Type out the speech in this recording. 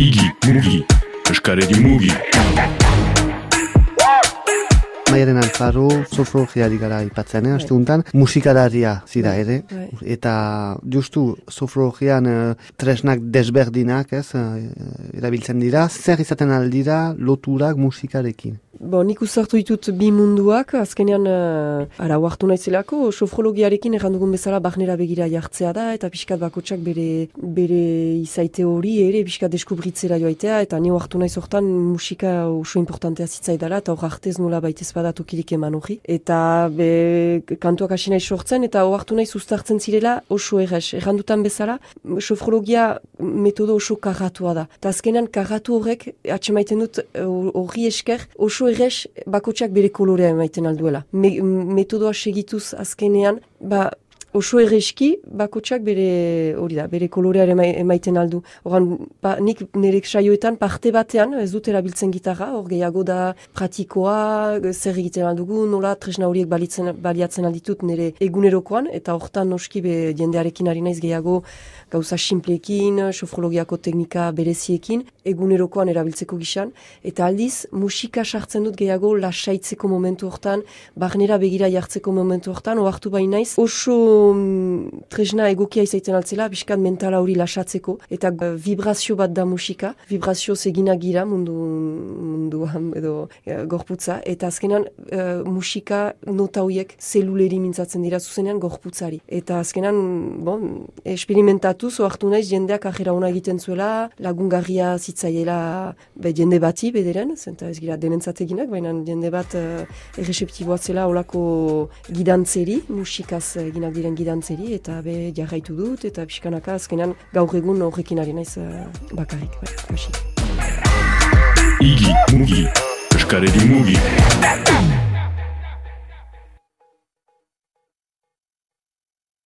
Igi, mugi, eskaredi mugi. Maiaren alfaro, sofrogiari gara ipatzen, eh, aste untan, musikararia zira ere, Bai. eta justu sofrogian eh, tresnak desberdinak, ez, eh, erabiltzen dira, zer izaten aldira loturak musikarekin. Bo, nik uzartu ditut bi munduak, azkenean, uh, ara, huartu naizelako, sofrologiarekin errandugun bezala barnera begira jartzea da, eta pixkat bakotsak bere, bere izaite hori ere, pixkat deskubritzera joaitea, eta ni huartu naiz hortan musika oso importantea zitzaidala, eta hor artez nola baitez bada tokirik eman hori. Eta be, kantuak hasi nahi sortzen, eta huartu naiz uztartzen zirela oso errez. Errandutan bezala, sofrologia metodo oso karratua da. Eta azkenean karratu horrek, atxemaiten dut eh, horri esker, oso errez bakotsak bere kolorea emaiten alduela. Me, metodoa segituz azkenean, ba, oso erreski bakotsak bere hori da, bere kolorea ema- emaiten aldu. Horan, ba, nik nire saioetan parte batean, ez dut erabiltzen gitarra, hor gehiago da pratikoa, zer egiten aldugu, nola tresna horiek balitzen, baliatzen alditut nire egunerokoan, eta hortan noski be jendearekin ari naiz gehiago gauza simpleekin, sofrologiako teknika bereziekin, egunerokoan erabiltzeko gisan, eta aldiz musika sartzen dut gehiago lasaitzeko momentu hortan, barnera begira jartzeko momentu hortan, ohartu bain naiz, oso um tresna egokia izaiten altzela, biskat mentala hori lasatzeko, eta eh, vibrazio bat da musika, vibrazio zegina gira mundu, munduan edo eh, gorputza, eta azkenan eh, musika nota horiek zeluleri mintzatzen dira zuzenean gorputzari. Eta azkenan, bon, esperimentatuz, ohartu naiz jendeak ajera ona egiten zuela, lagungarria zitzaiela be, jende bati bederen, zenta ez gira denentzat eginak, baina jende bat uh, erreseptiboa zela olako gidantzeri, musikaz eginak diren gidantzeri, eta be jarraitu dut, eta pixkanaka azkenan gaur egun horrekin ari naiz uh, bakarrik, bai. Igi, mugi, eskaredi mugi.